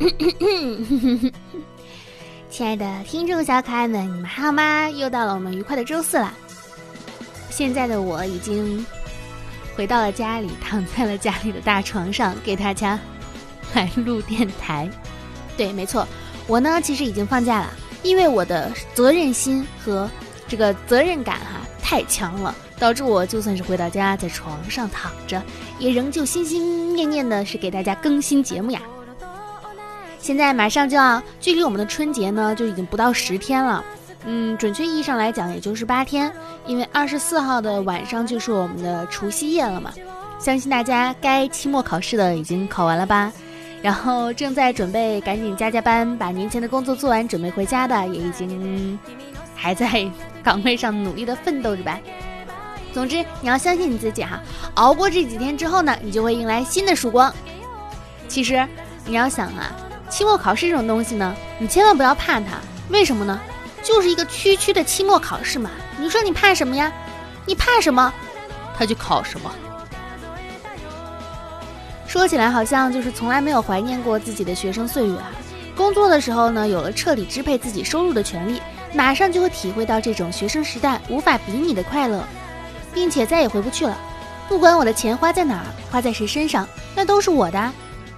亲爱的听众小可爱们，你们还好吗？又到了我们愉快的周四了。现在的我已经回到了家里，躺在了家里的大床上，给大家来录电台。对，没错，我呢其实已经放假了，因为我的责任心和这个责任感哈太强了，导致我就算是回到家，在床上躺着，也仍旧心心念念的是给大家更新节目呀。现在马上就要距离我们的春节呢，就已经不到十天了。嗯，准确意义上来讲，也就是八天，因为二十四号的晚上就是我们的除夕夜了嘛。相信大家该期末考试的已经考完了吧？然后正在准备赶紧加加班，把年前的工作做完，准备回家的也已经还在岗位上努力的奋斗着吧。总之，你要相信你自己哈，熬过这几天之后呢，你就会迎来新的曙光。其实你要想啊，期末考试这种东西呢，你千万不要怕它。为什么呢？就是一个区区的期末考试嘛，你说你怕什么呀？你怕什么，他就考什么。说起来好像就是从来没有怀念过自己的学生岁月啊。工作的时候呢，有了彻底支配自己收入的权利，马上就会体会到这种学生时代无法比拟的快乐，并且再也回不去了。不管我的钱花在哪儿，花在谁身上，那都是我的。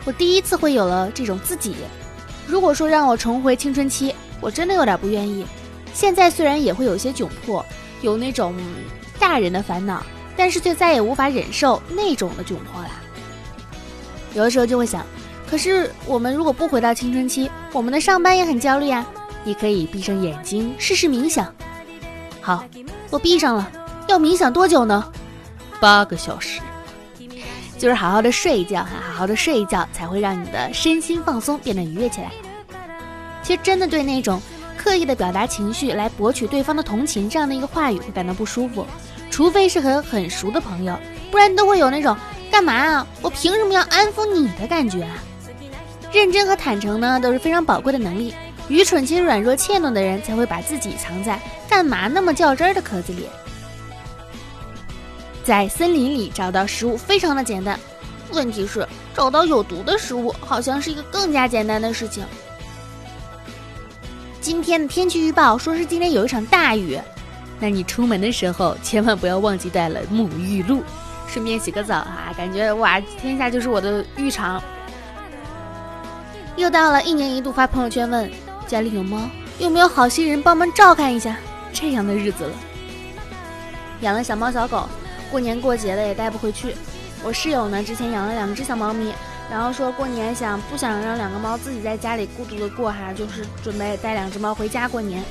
我第一次会有了这种自己。如果说让我重回青春期，我真的有点不愿意。现在虽然也会有些窘迫，有那种大人的烦恼，但是却再也无法忍受那种的窘迫了。有的时候就会想，可是我们如果不回到青春期，我们的上班也很焦虑呀。你可以闭上眼睛试试冥想。好，我闭上了。要冥想多久呢？八个小时。就是好好的睡一觉哈，好好的睡一觉才会让你的身心放松，变得愉悦起来。其实真的对那种刻意的表达情绪来博取对方的同情这样的一个话语会感到不舒服，除非是和很熟的朋友，不然都会有那种干嘛啊？我凭什么要安抚你的感觉啊？认真和坦诚呢都是非常宝贵的能力，愚蠢且软弱怯懦的人才会把自己藏在干嘛那么较真儿的壳子里。在森林里找到食物非常的简单，问题是找到有毒的食物好像是一个更加简单的事情。今天的天气预报说是今天有一场大雨，那你出门的时候千万不要忘记带了沐浴露，顺便洗个澡啊！感觉哇，天下就是我的浴场。又到了一年一度发朋友圈问家里有猫，有没有好心人帮忙照看一下这样的日子了。养了小猫小狗。过年过节的也带不回去。我室友呢，之前养了两只小猫咪，然后说过年想不想让两个猫自己在家里孤独的过哈，就是准备带两只猫回家过年。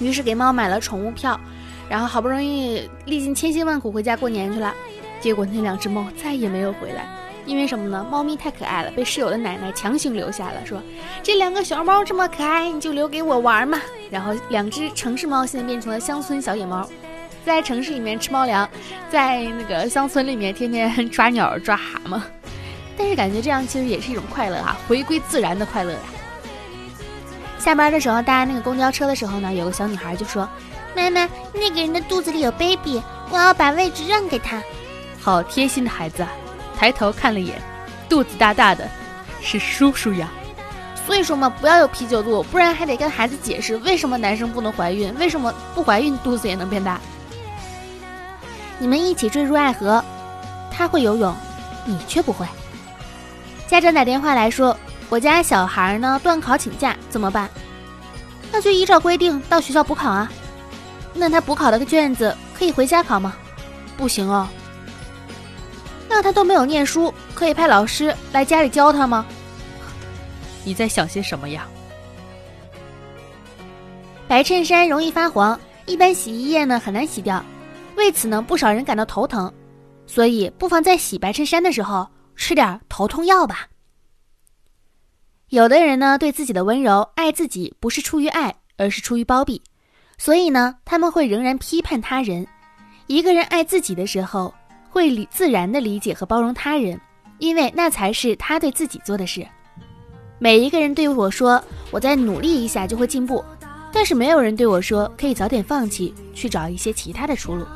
于是给猫买了宠物票，然后好不容易历尽千辛万苦回家过年去了。结果那两只猫再也没有回来，因为什么呢？猫咪太可爱了，被室友的奶奶强行留下了，说这两个小猫这么可爱，你就留给我玩嘛。然后两只城市猫现在变成了乡村小野猫。在城市里面吃猫粮，在那个乡村里面天天 抓鸟抓蛤蟆，但是感觉这样其实也是一种快乐啊，回归自然的快乐呀。下班的时候搭那个公交车的时候呢，有个小女孩就说：“妈妈，那个人的肚子里有 baby，我要把位置让给他。”好贴心的孩子啊！抬头看了一眼，肚子大大的，是叔叔呀。所以说嘛，不要有啤酒肚，不然还得跟孩子解释为什么男生不能怀孕，为什么不怀孕肚子也能变大。你们一起坠入爱河，他会游泳，你却不会。家长打电话来说，我家小孩呢断考请假怎么办？那就依照规定到学校补考啊。那他补考的卷子可以回家考吗？不行哦。那他都没有念书，可以派老师来家里教他吗？你在想些什么呀？白衬衫容易发黄，一般洗衣液呢很难洗掉。为此呢，不少人感到头疼，所以不妨在洗白衬衫的时候吃点头痛药吧。有的人呢，对自己的温柔爱自己，不是出于爱，而是出于包庇，所以呢，他们会仍然批判他人。一个人爱自己的时候，会理自然的理解和包容他人，因为那才是他对自己做的事。每一个人对我说：“我再努力一下就会进步”，但是没有人对我说：“可以早点放弃，去找一些其他的出路。”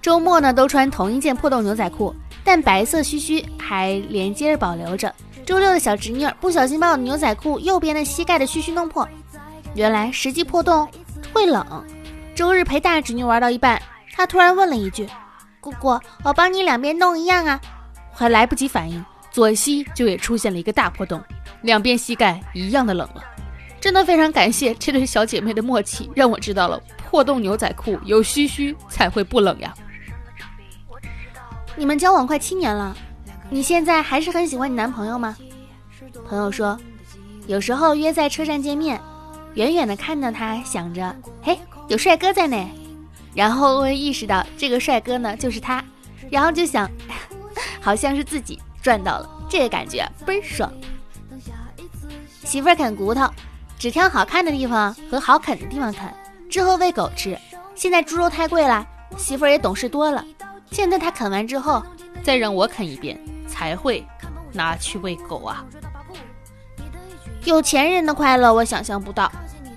周末呢，都穿同一件破洞牛仔裤，但白色须须还连接着保留着，周六的小侄女儿不小心把我的牛仔裤右边的膝盖的须须弄破，原来实际破洞会冷。周日陪大侄女玩到一半，她突然问了一句：“姑姑，我帮你两边弄一样啊？”还来不及反应，左膝就也出现了一个大破洞，两边膝盖一样的冷了。真的非常感谢这对小姐妹的默契，让我知道了破洞牛仔裤有须须才会不冷呀。你们交往快七年了，你现在还是很喜欢你男朋友吗？朋友说，有时候约在车站见面，远远的看到他，想着，嘿，有帅哥在呢，然后会意识到这个帅哥呢就是他，然后就想，好像是自己赚到了，这个感觉倍儿爽。媳妇儿啃骨头，只挑好看的地方和好啃的地方啃，之后喂狗吃。现在猪肉太贵了，媳妇儿也懂事多了。现在他啃完之后，再让我啃一遍才会拿去喂狗啊！有钱人的快乐我想象不到，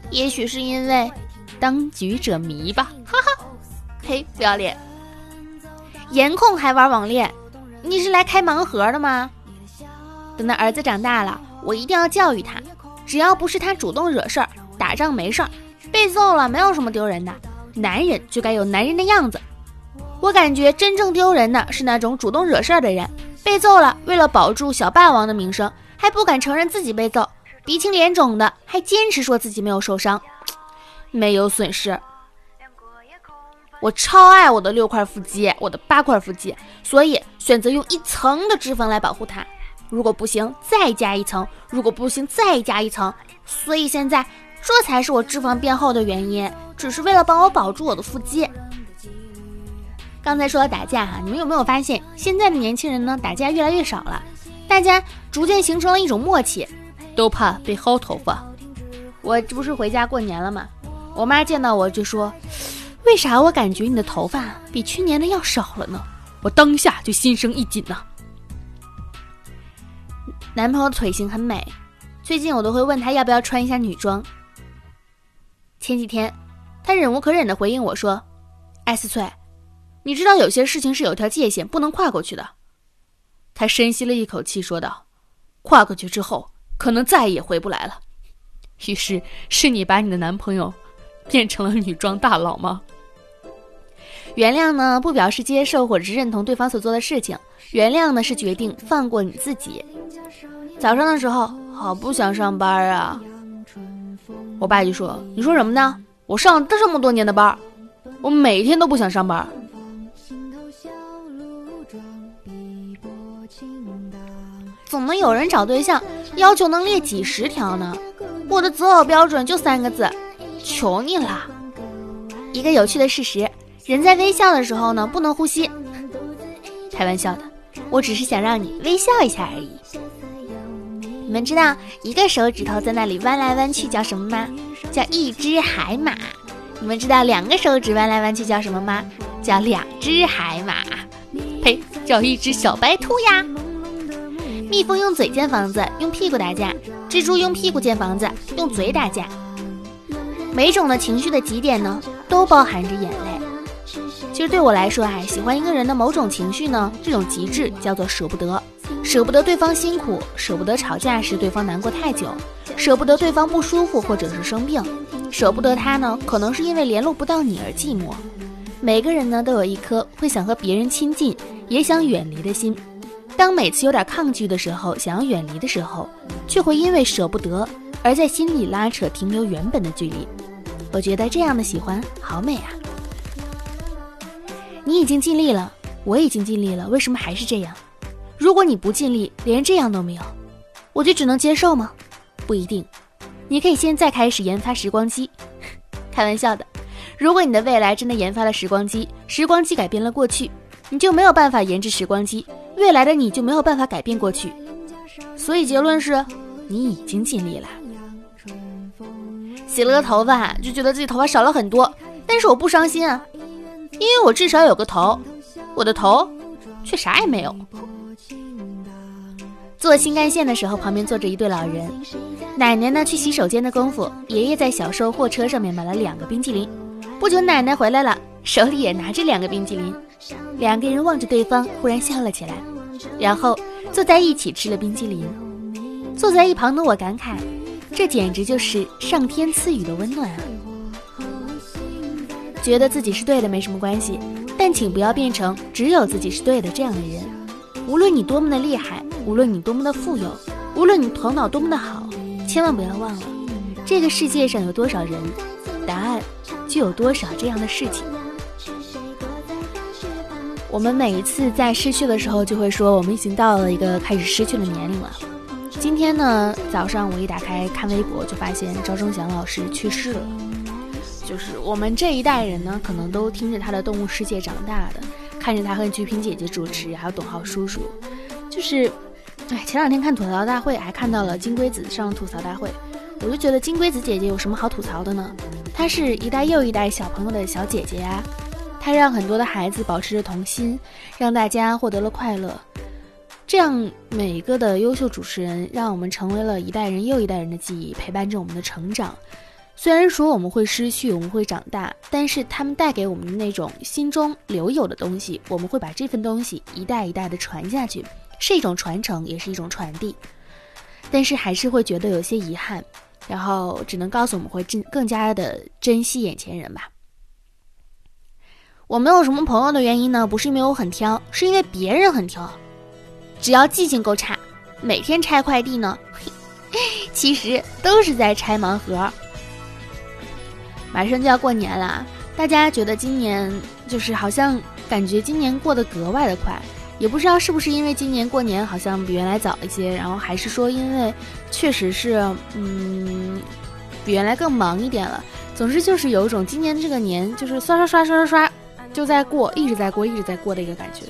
也许是因为当局者迷吧，哈哈！呸，不要脸！颜控还玩网恋，你是来开盲盒的吗？等他儿子长大了，我一定要教育他，只要不是他主动惹事儿，打仗没事儿，被揍了没有什么丢人的，男人就该有男人的样子。我感觉真正丢人的是那种主动惹事儿的人，被揍了，为了保住小霸王的名声，还不敢承认自己被揍，鼻青脸肿的，还坚持说自己没有受伤，没有损失。我超爱我的六块腹肌，我的八块腹肌，所以选择用一层的脂肪来保护它。如果不行，再加一层；如果不行，再加一层。所以现在这才是我脂肪变厚的原因，只是为了帮我保住我的腹肌。刚才说到打架哈，你们有没有发现现在的年轻人呢？打架越来越少了，大家逐渐形成了一种默契，都怕被薅头发。我这不是回家过年了吗？我妈见到我就说：“为啥我感觉你的头发比去年的要少了呢？”我当下就心生一紧呐。男朋友腿型很美，最近我都会问他要不要穿一下女装。前几天，他忍无可忍的回应我说：“艾思翠。”你知道有些事情是有条界限不能跨过去的。他深吸了一口气，说道：“跨过去之后，可能再也回不来了。”于是是你把你的男朋友变成了女装大佬吗？原谅呢，不表示接受或者是认同对方所做的事情。原谅呢，是决定放过你自己。早上的时候，好不想上班啊！我爸就说：“你说什么呢？我上了这么多年的班，我每天都不想上班。”怎么有人找对象要求能列几十条呢？我的择偶标准就三个字，求你了。一个有趣的事实：人在微笑的时候呢，不能呼吸。开玩笑的，我只是想让你微笑一下而已。你们知道一个手指头在那里弯来弯去叫什么吗？叫一只海马。你们知道两个手指弯来弯去叫什么吗？叫两只海马。呸，叫一只小白兔呀。蜜蜂用嘴建房子，用屁股打架；蜘蛛用屁股建房子，用嘴打架。每种的情绪的极点呢，都包含着眼泪。其实对我来说啊，喜欢一个人的某种情绪呢，这种极致叫做舍不得，舍不得对方辛苦，舍不得吵架时对方难过太久，舍不得对方不舒服或者是生病，舍不得他呢，可能是因为联络不到你而寂寞。每个人呢，都有一颗会想和别人亲近，也想远离的心。当每次有点抗拒的时候，想要远离的时候，却会因为舍不得而在心里拉扯，停留原本的距离。我觉得这样的喜欢好美啊！你已经尽力了，我已经尽力了，为什么还是这样？如果你不尽力，连这样都没有，我就只能接受吗？不一定，你可以现在开始研发时光机。开玩笑的，如果你的未来真的研发了时光机，时光机改变了过去，你就没有办法研制时光机。未来的你就没有办法改变过去，所以结论是，你已经尽力了。洗了个头发，就觉得自己头发少了很多，但是我不伤心啊，因为我至少有个头，我的头却啥也没有。坐新干线的时候，旁边坐着一对老人，奶奶呢去洗手间的功夫，爷爷在小售货车上面买了两个冰激凌。不久，奶奶回来了，手里也拿着两个冰激凌，两个人望着对方，忽然笑了起来。然后坐在一起吃了冰激凌，坐在一旁的我感慨，这简直就是上天赐予的温暖啊！觉得自己是对的没什么关系，但请不要变成只有自己是对的这样的人。无论你多么的厉害，无论你多么的富有，无论你头脑多么的好，千万不要忘了，这个世界上有多少人，答案就有多少这样的事情。我们每一次在失去的时候，就会说我们已经到了一个开始失去的年龄了。今天呢，早上我一打开看微博，就发现赵忠祥老师去世了。就是我们这一代人呢，可能都听着他的《动物世界》长大的，看着他和菊萍姐姐主持，还有董浩叔叔。就是，哎，前两天看吐槽大会，还看到了金龟子上了吐槽大会，我就觉得金龟子姐姐有什么好吐槽的呢？她是一代又一代小朋友的小姐姐呀。他让很多的孩子保持着童心，让大家获得了快乐。这样每一个的优秀主持人，让我们成为了一代人又一代人的记忆，陪伴着我们的成长。虽然说我们会失去，我们会长大，但是他们带给我们的那种心中留有的东西，我们会把这份东西一代一代的传下去，是一种传承，也是一种传递。但是还是会觉得有些遗憾，然后只能告诉我们会珍更加的珍惜眼前人吧。我没有什么朋友的原因呢，不是因为我很挑，是因为别人很挑。只要记性够差，每天拆快递呢，其实都是在拆盲盒。马上就要过年了，大家觉得今年就是好像感觉今年过得格外的快，也不知道是不是因为今年过年好像比原来早一些，然后还是说因为确实是嗯比原来更忙一点了。总之就是有一种今年这个年就是刷刷刷刷刷刷。就在过，一直在过，一直在过的一个感觉。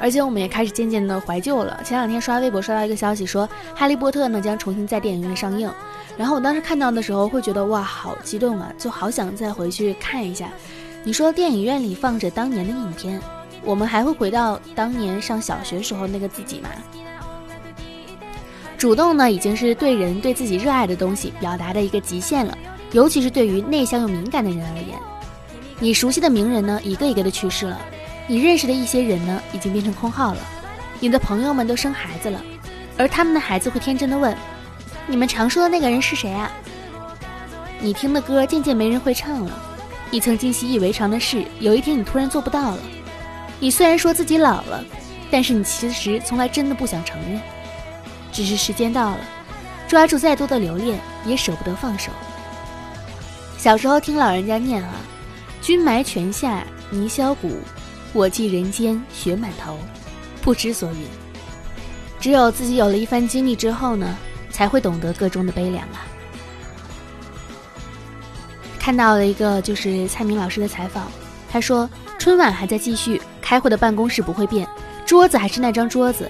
而且我们也开始渐渐的怀旧了。前两天刷微博刷到一个消息，说《哈利波特》呢将重新在电影院上映。然后我当时看到的时候，会觉得哇，好激动啊，就好想再回去看一下。你说电影院里放着当年的影片，我们还会回到当年上小学时候那个自己吗？主动呢，已经是对人对自己热爱的东西表达的一个极限了，尤其是对于内向又敏感的人而言。你熟悉的名人呢，一个一个的去世了；你认识的一些人呢，已经变成空号了。你的朋友们都生孩子了，而他们的孩子会天真的问：“你们常说的那个人是谁啊？”你听的歌渐渐没人会唱了。你曾经习以为常的事，有一天你突然做不到了。你虽然说自己老了，但是你其实从来真的不想承认。只是时间到了，抓住再多的留恋，也舍不得放手。小时候听老人家念啊。君埋泉下泥销骨，我寄人间雪满头，不知所云。只有自己有了一番经历之后呢，才会懂得个中的悲凉啊。看到了一个就是蔡明老师的采访，他说春晚还在继续，开会的办公室不会变，桌子还是那张桌子，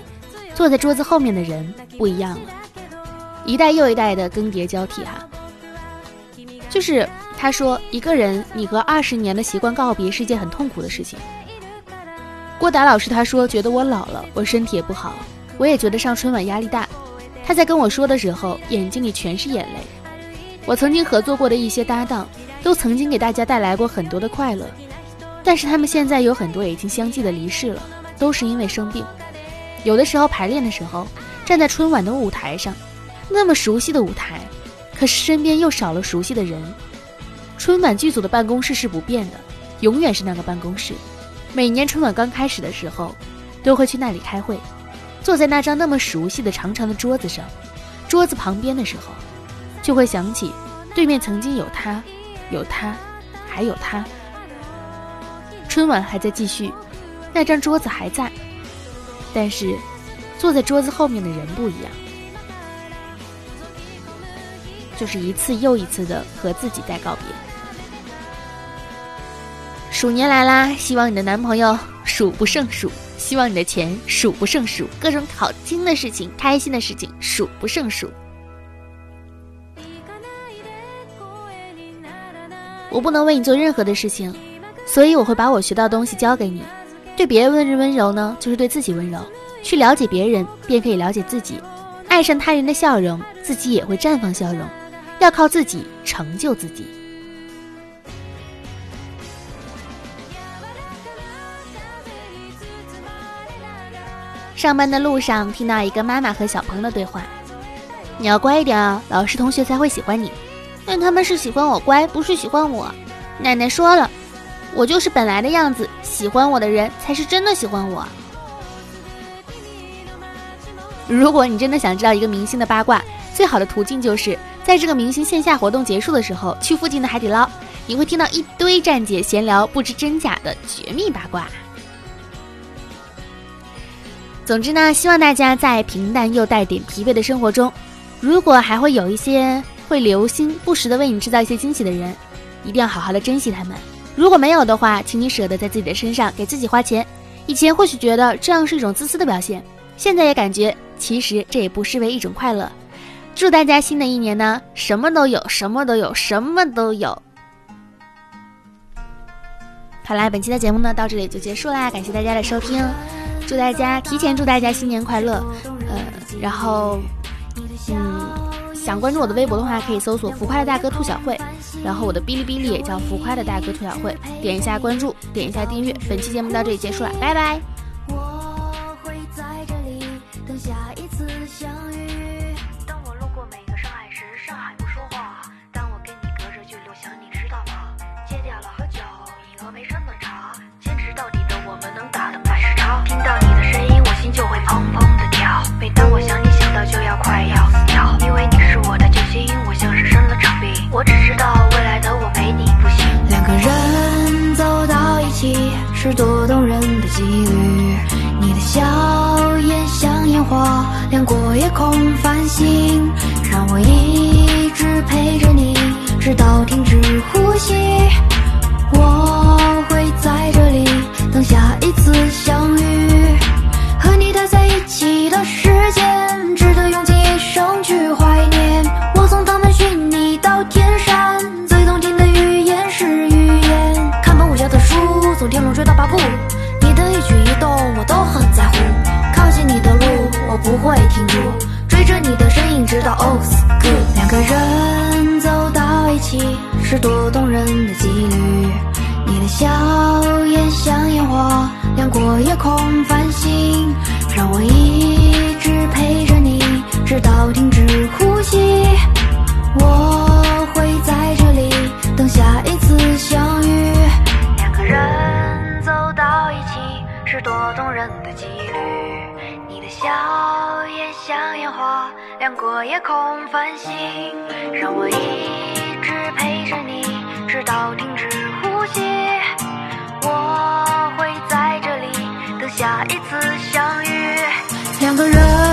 坐在桌子后面的人不一样了，一代又一代的更迭交替哈，就是。他说：“一个人，你和二十年的习惯告别是件很痛苦的事情。”郭达老师他说：“觉得我老了，我身体也不好，我也觉得上春晚压力大。”他在跟我说的时候，眼睛里全是眼泪。我曾经合作过的一些搭档，都曾经给大家带来过很多的快乐，但是他们现在有很多已经相继的离世了，都是因为生病。有的时候排练的时候，站在春晚的舞台上，那么熟悉的舞台，可是身边又少了熟悉的人。春晚剧组的办公室是不变的，永远是那个办公室。每年春晚刚开始的时候，都会去那里开会，坐在那张那么熟悉的长长的桌子上，桌子旁边的时候，就会想起对面曾经有他，有他，还有他。春晚还在继续，那张桌子还在，但是坐在桌子后面的人不一样，就是一次又一次的和自己在告别。鼠年来啦，希望你的男朋友数不胜数，希望你的钱数不胜数，各种好听的事情、开心的事情数不胜数。我不能为你做任何的事情，所以我会把我学到的东西教给你。对别人温温柔呢，就是对自己温柔。去了解别人，便可以了解自己。爱上他人的笑容，自己也会绽放笑容。要靠自己成就自己。上班的路上听到一个妈妈和小朋友的对话：“你要乖一点啊，老师同学才会喜欢你。但他们是喜欢我乖，不是喜欢我。奶奶说了，我就是本来的样子，喜欢我的人才是真的喜欢我。如果你真的想知道一个明星的八卦，最好的途径就是在这个明星线下活动结束的时候，去附近的海底捞，你会听到一堆站姐闲聊不知真假的绝密八卦。”总之呢，希望大家在平淡又带点疲惫的生活中，如果还会有一些会留心、不时的为你制造一些惊喜的人，一定要好好的珍惜他们。如果没有的话，请你舍得在自己的身上给自己花钱。以前或许觉得这样是一种自私的表现，现在也感觉其实这也不失为一种快乐。祝大家新的一年呢，什么都有，什么都有，什么都有。好啦，本期的节目呢到这里就结束啦，感谢大家的收听。祝大家提前祝大家新年快乐，呃，然后，嗯，想关注我的微博的话，可以搜索“浮夸的大哥兔小慧”，然后我的哔哩哔哩也叫“浮夸的大哥兔小慧”，点一下关注，点一下订阅。本期节目到这里结束了，拜拜。亮过夜空繁星，让我一直陪着你，直到停止呼吸。我会在这里等下一次相遇，多动人的几率，你的笑颜像烟花，亮过夜空繁星，让我一直陪着你直到停止呼吸。我会在这里等下一次相遇。两个人走到一起。是多动人的几率，你。的笑颜像烟花，亮过夜空繁星，让我一直陪着你，直到停止呼吸。我会在这里等下一次相遇，两个人。